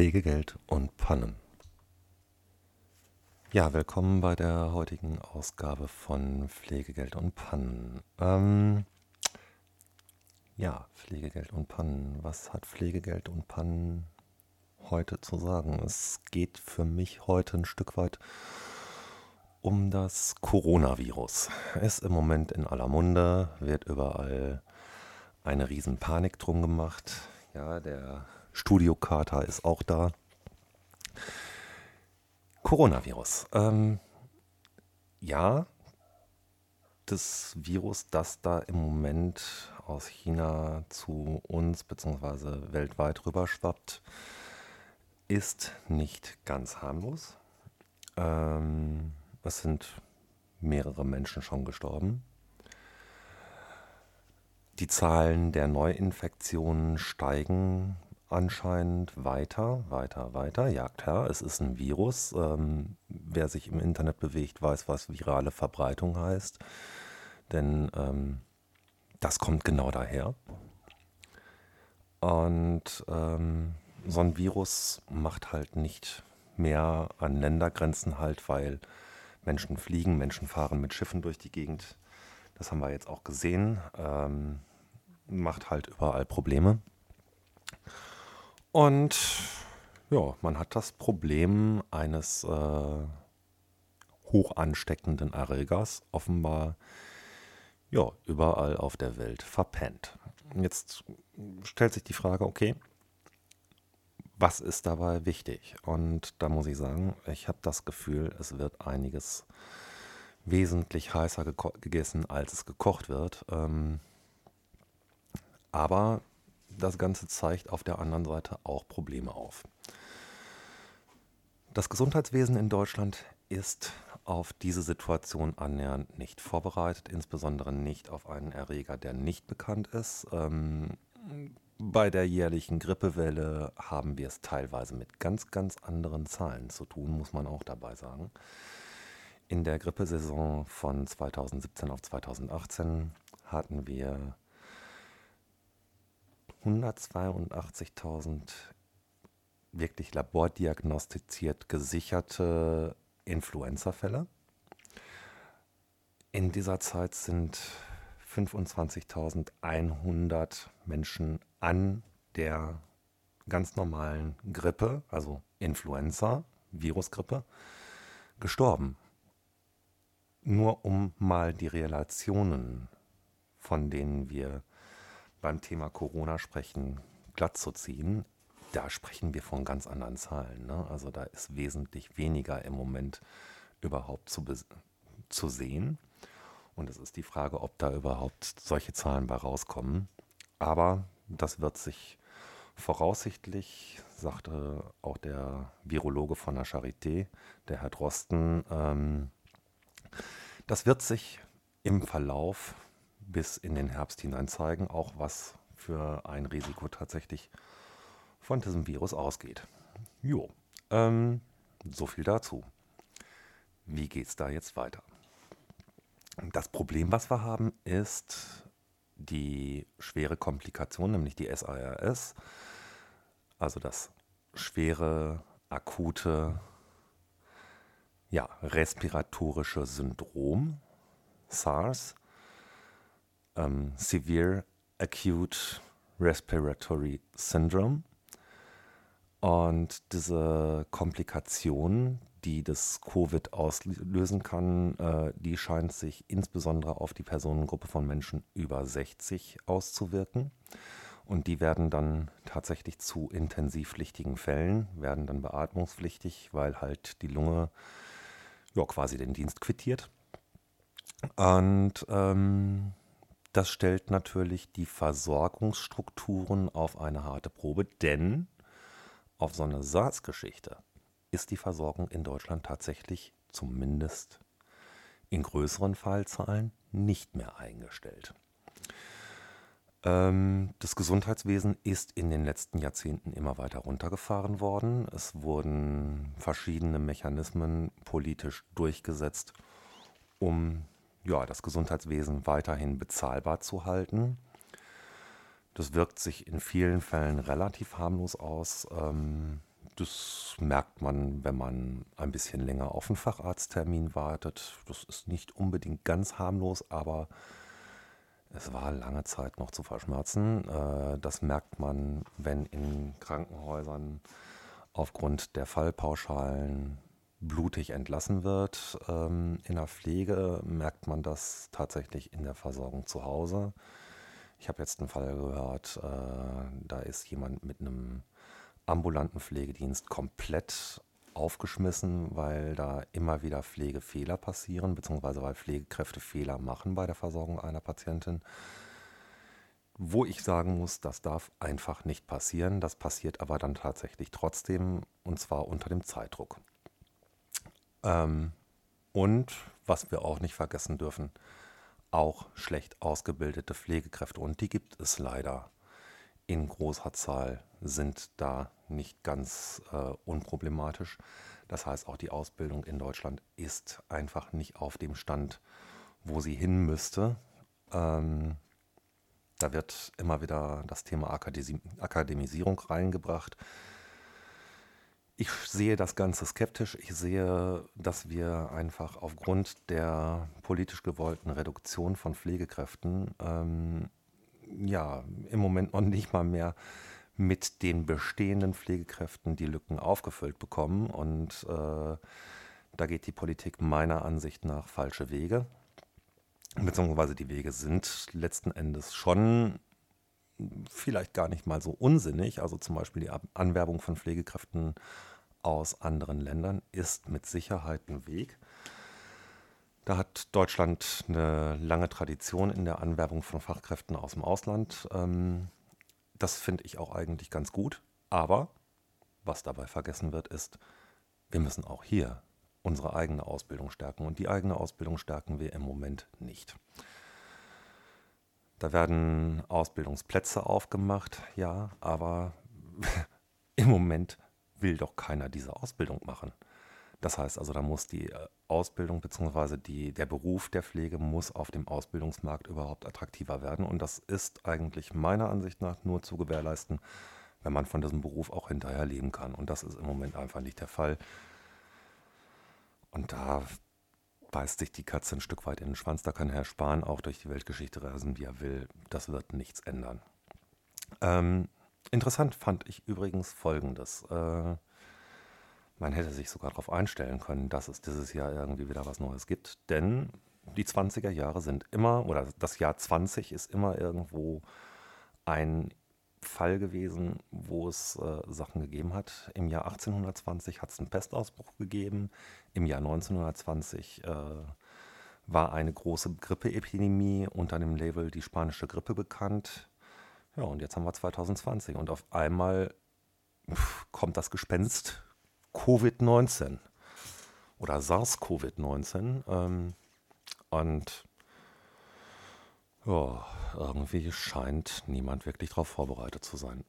Pflegegeld und Pannen. Ja, willkommen bei der heutigen Ausgabe von Pflegegeld und Pannen. Ähm, ja, Pflegegeld und Pannen. Was hat Pflegegeld und Pannen heute zu sagen? Es geht für mich heute ein Stück weit um das Coronavirus. Ist im Moment in aller Munde, wird überall eine riesen Panik drum gemacht. Ja, der Studiokater ist auch da. Coronavirus. Ähm, ja, das Virus, das da im Moment aus China zu uns bzw. weltweit rüberschwappt, ist nicht ganz harmlos. Ähm, es sind mehrere Menschen schon gestorben. Die Zahlen der Neuinfektionen steigen anscheinend weiter, weiter, weiter. Jagt her, es ist ein Virus. Ähm, wer sich im Internet bewegt, weiß, was virale Verbreitung heißt. Denn ähm, das kommt genau daher. Und ähm, so ein Virus macht halt nicht mehr an Ländergrenzen halt, weil Menschen fliegen, Menschen fahren mit Schiffen durch die Gegend. Das haben wir jetzt auch gesehen. Ähm, macht halt überall Probleme. Und ja, man hat das Problem eines äh, hoch ansteckenden Erregers offenbar ja, überall auf der Welt verpennt. Jetzt stellt sich die Frage, okay, was ist dabei wichtig? Und da muss ich sagen, ich habe das Gefühl, es wird einiges wesentlich heißer gegessen, als es gekocht wird. Ähm, aber das Ganze zeigt auf der anderen Seite auch Probleme auf. Das Gesundheitswesen in Deutschland ist auf diese Situation annähernd nicht vorbereitet, insbesondere nicht auf einen Erreger, der nicht bekannt ist. Ähm, bei der jährlichen Grippewelle haben wir es teilweise mit ganz, ganz anderen Zahlen zu tun, muss man auch dabei sagen. In der Grippesaison von 2017 auf 2018 hatten wir 182.000 wirklich labordiagnostiziert gesicherte Influenza-Fälle. In dieser Zeit sind 25.100 Menschen an der ganz normalen Grippe, also Influenza, Virusgrippe, gestorben. Nur um mal die Relationen, von denen wir beim Thema Corona sprechen, glatt zu ziehen, da sprechen wir von ganz anderen Zahlen. Ne? Also da ist wesentlich weniger im Moment überhaupt zu, zu sehen. Und es ist die Frage, ob da überhaupt solche Zahlen bei rauskommen. Aber das wird sich voraussichtlich, sagte auch der Virologe von der Charité, der Herr Drosten, ähm, das wird sich im Verlauf bis in den Herbst hinein zeigen, auch was für ein Risiko tatsächlich von diesem Virus ausgeht. Jo, ähm, so viel dazu. Wie geht es da jetzt weiter? Das Problem, was wir haben, ist die schwere Komplikation, nämlich die SARS, also das schwere, akute, ja, respiratorische Syndrom, SARS, ähm, Severe Acute Respiratory Syndrome. Und diese Komplikation, die das Covid auslösen kann, äh, die scheint sich insbesondere auf die Personengruppe von Menschen über 60 auszuwirken. Und die werden dann tatsächlich zu intensivpflichtigen Fällen, werden dann beatmungspflichtig, weil halt die Lunge ja, quasi den Dienst quittiert. Und ähm, das stellt natürlich die Versorgungsstrukturen auf eine harte Probe, denn auf so eine SARS-Geschichte ist die Versorgung in Deutschland tatsächlich zumindest in größeren Fallzahlen nicht mehr eingestellt. Ähm, das Gesundheitswesen ist in den letzten Jahrzehnten immer weiter runtergefahren worden. Es wurden verschiedene Mechanismen politisch durchgesetzt, um ja, das Gesundheitswesen weiterhin bezahlbar zu halten. Das wirkt sich in vielen Fällen relativ harmlos aus. Ähm, das merkt man, wenn man ein bisschen länger auf einen Facharzttermin wartet. Das ist nicht unbedingt ganz harmlos, aber es war lange Zeit noch zu verschmerzen. Äh, das merkt man, wenn in Krankenhäusern aufgrund der Fallpauschalen blutig entlassen wird. Ähm, in der Pflege merkt man das tatsächlich in der Versorgung zu Hause. Ich habe jetzt einen Fall gehört, äh, da ist jemand mit einem ambulanten Pflegedienst komplett aufgeschmissen, weil da immer wieder Pflegefehler passieren, beziehungsweise weil Pflegekräfte Fehler machen bei der Versorgung einer Patientin. Wo ich sagen muss, das darf einfach nicht passieren. Das passiert aber dann tatsächlich trotzdem und zwar unter dem Zeitdruck. Ähm, und was wir auch nicht vergessen dürfen, auch schlecht ausgebildete Pflegekräfte. Und die gibt es leider in großer Zahl, sind da nicht ganz äh, unproblematisch. Das heißt, auch die Ausbildung in Deutschland ist einfach nicht auf dem Stand, wo sie hin müsste. Ähm, da wird immer wieder das Thema Akademisierung reingebracht. Ich sehe das Ganze skeptisch. Ich sehe, dass wir einfach aufgrund der politisch gewollten Reduktion von Pflegekräften ähm, ja im Moment noch nicht mal mehr mit den bestehenden Pflegekräften die Lücken aufgefüllt bekommen. Und äh, da geht die Politik meiner Ansicht nach falsche Wege. Beziehungsweise die Wege sind letzten Endes schon vielleicht gar nicht mal so unsinnig. Also zum Beispiel die Anwerbung von Pflegekräften aus anderen Ländern ist mit Sicherheit ein Weg. Da hat Deutschland eine lange Tradition in der Anwerbung von Fachkräften aus dem Ausland. Ähm, das finde ich auch eigentlich ganz gut. Aber was dabei vergessen wird, ist, wir müssen auch hier unsere eigene Ausbildung stärken. Und die eigene Ausbildung stärken wir im Moment nicht. Da werden Ausbildungsplätze aufgemacht, ja, aber im Moment will doch keiner diese Ausbildung machen. Das heißt also, da muss die äh, Ausbildung bzw. der Beruf der Pflege muss auf dem Ausbildungsmarkt überhaupt attraktiver werden. Und das ist eigentlich meiner Ansicht nach nur zu gewährleisten, wenn man von diesem Beruf auch hinterher leben kann. Und das ist im Moment einfach nicht der Fall. Und da beißt sich die Katze ein Stück weit in den Schwanz. Da kann Herr Spahn auch durch die Weltgeschichte reisen, wie er will. Das wird nichts ändern. Ähm, Interessant fand ich übrigens Folgendes. Äh, man hätte sich sogar darauf einstellen können, dass es dieses Jahr irgendwie wieder was Neues gibt. Denn die 20er Jahre sind immer, oder das Jahr 20 ist immer irgendwo ein Fall gewesen, wo es äh, Sachen gegeben hat. Im Jahr 1820 hat es einen Pestausbruch gegeben. Im Jahr 1920 äh, war eine große Grippeepidemie unter dem Label die spanische Grippe bekannt. Ja, und jetzt haben wir 2020 und auf einmal kommt das Gespenst Covid-19 oder SARS-CoV-19. Ähm, und ja, irgendwie scheint niemand wirklich darauf vorbereitet zu sein.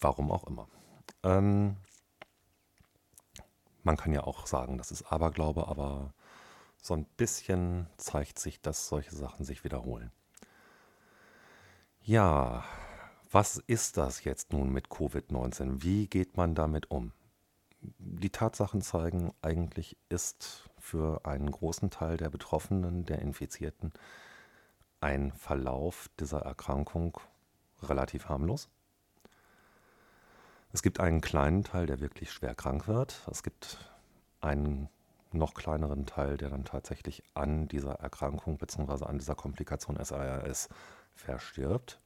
Warum auch immer. Ähm, man kann ja auch sagen, das ist Aberglaube, aber so ein bisschen zeigt sich, dass solche Sachen sich wiederholen. Ja, was ist das jetzt nun mit Covid-19? Wie geht man damit um? Die Tatsachen zeigen, eigentlich ist für einen großen Teil der Betroffenen, der Infizierten, ein Verlauf dieser Erkrankung relativ harmlos. Es gibt einen kleinen Teil, der wirklich schwer krank wird. Es gibt einen noch kleineren Teil, der dann tatsächlich an dieser Erkrankung bzw. an dieser Komplikation SARS verstirbt.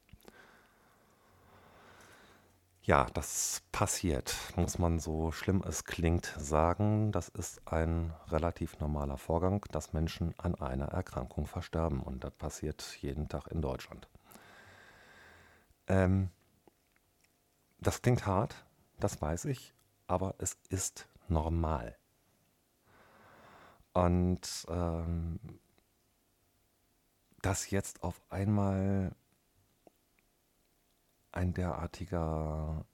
Ja, das passiert, muss man so schlimm es klingt sagen. Das ist ein relativ normaler Vorgang, dass Menschen an einer Erkrankung versterben. Und das passiert jeden Tag in Deutschland. Ähm, das klingt hart, das weiß ich, aber es ist normal. Und ähm, dass jetzt auf einmal ein derartiger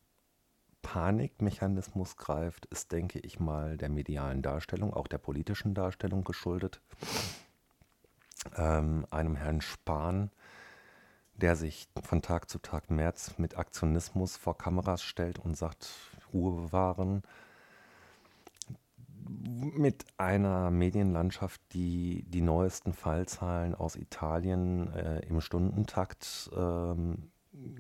Panikmechanismus greift, ist, denke ich mal, der medialen Darstellung, auch der politischen Darstellung geschuldet. Ähm, einem Herrn Spahn, der sich von Tag zu Tag mehr mit Aktionismus vor Kameras stellt und sagt, Ruhe bewahren, mit einer Medienlandschaft, die die neuesten Fallzahlen aus Italien äh, im Stundentakt ähm,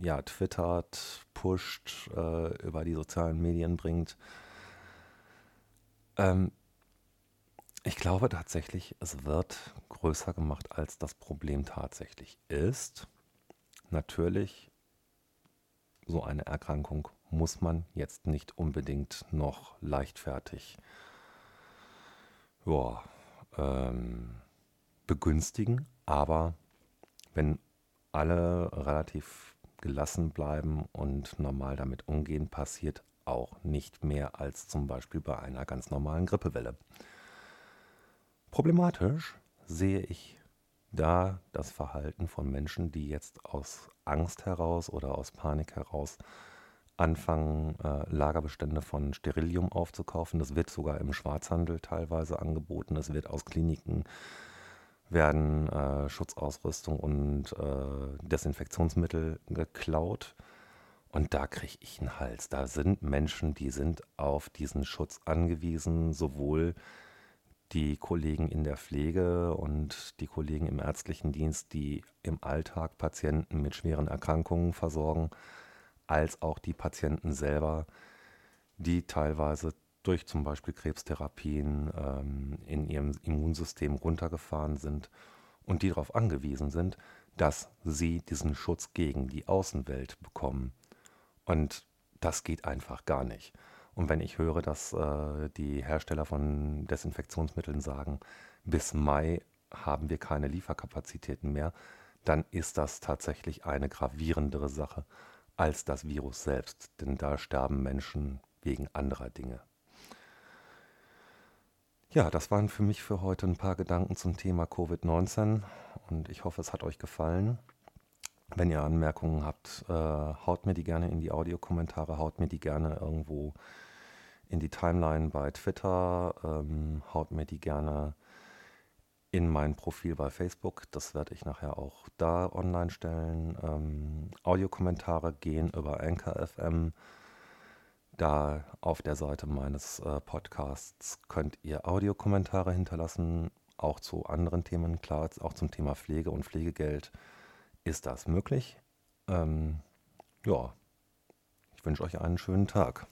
ja, twittert, pusht, äh, über die sozialen Medien bringt. Ähm, ich glaube tatsächlich, es wird größer gemacht, als das Problem tatsächlich ist. Natürlich, so eine Erkrankung muss man jetzt nicht unbedingt noch leichtfertig ja, ähm, begünstigen, aber wenn alle relativ gelassen bleiben und normal damit umgehen, passiert auch nicht mehr als zum Beispiel bei einer ganz normalen Grippewelle. Problematisch sehe ich da das Verhalten von Menschen, die jetzt aus Angst heraus oder aus Panik heraus anfangen, äh, Lagerbestände von Sterilium aufzukaufen. Das wird sogar im Schwarzhandel teilweise angeboten. Es wird aus Kliniken werden äh, Schutzausrüstung und äh, Desinfektionsmittel geklaut. Und da kriege ich einen Hals. Da sind Menschen, die sind auf diesen Schutz angewiesen, sowohl die Kollegen in der Pflege und die Kollegen im ärztlichen Dienst, die im Alltag Patienten mit schweren Erkrankungen versorgen, als auch die Patienten selber, die teilweise durch zum Beispiel Krebstherapien ähm, in ihrem Immunsystem runtergefahren sind und die darauf angewiesen sind, dass sie diesen Schutz gegen die Außenwelt bekommen. Und das geht einfach gar nicht. Und wenn ich höre, dass äh, die Hersteller von Desinfektionsmitteln sagen, bis Mai haben wir keine Lieferkapazitäten mehr, dann ist das tatsächlich eine gravierendere Sache als das Virus selbst, denn da sterben Menschen wegen anderer Dinge. Ja, das waren für mich für heute ein paar Gedanken zum Thema Covid-19 und ich hoffe, es hat euch gefallen. Wenn ihr Anmerkungen habt, äh, haut mir die gerne in die Audiokommentare, haut mir die gerne irgendwo in die Timeline bei Twitter, ähm, haut mir die gerne in mein Profil bei Facebook. Das werde ich nachher auch da online stellen. Ähm, Audiokommentare gehen über Anchor FM. Da auf der Seite meines äh, Podcasts könnt ihr Audiokommentare hinterlassen, auch zu anderen Themen. Klar, auch zum Thema Pflege und Pflegegeld ist das möglich. Ähm, ja, ich wünsche euch einen schönen Tag.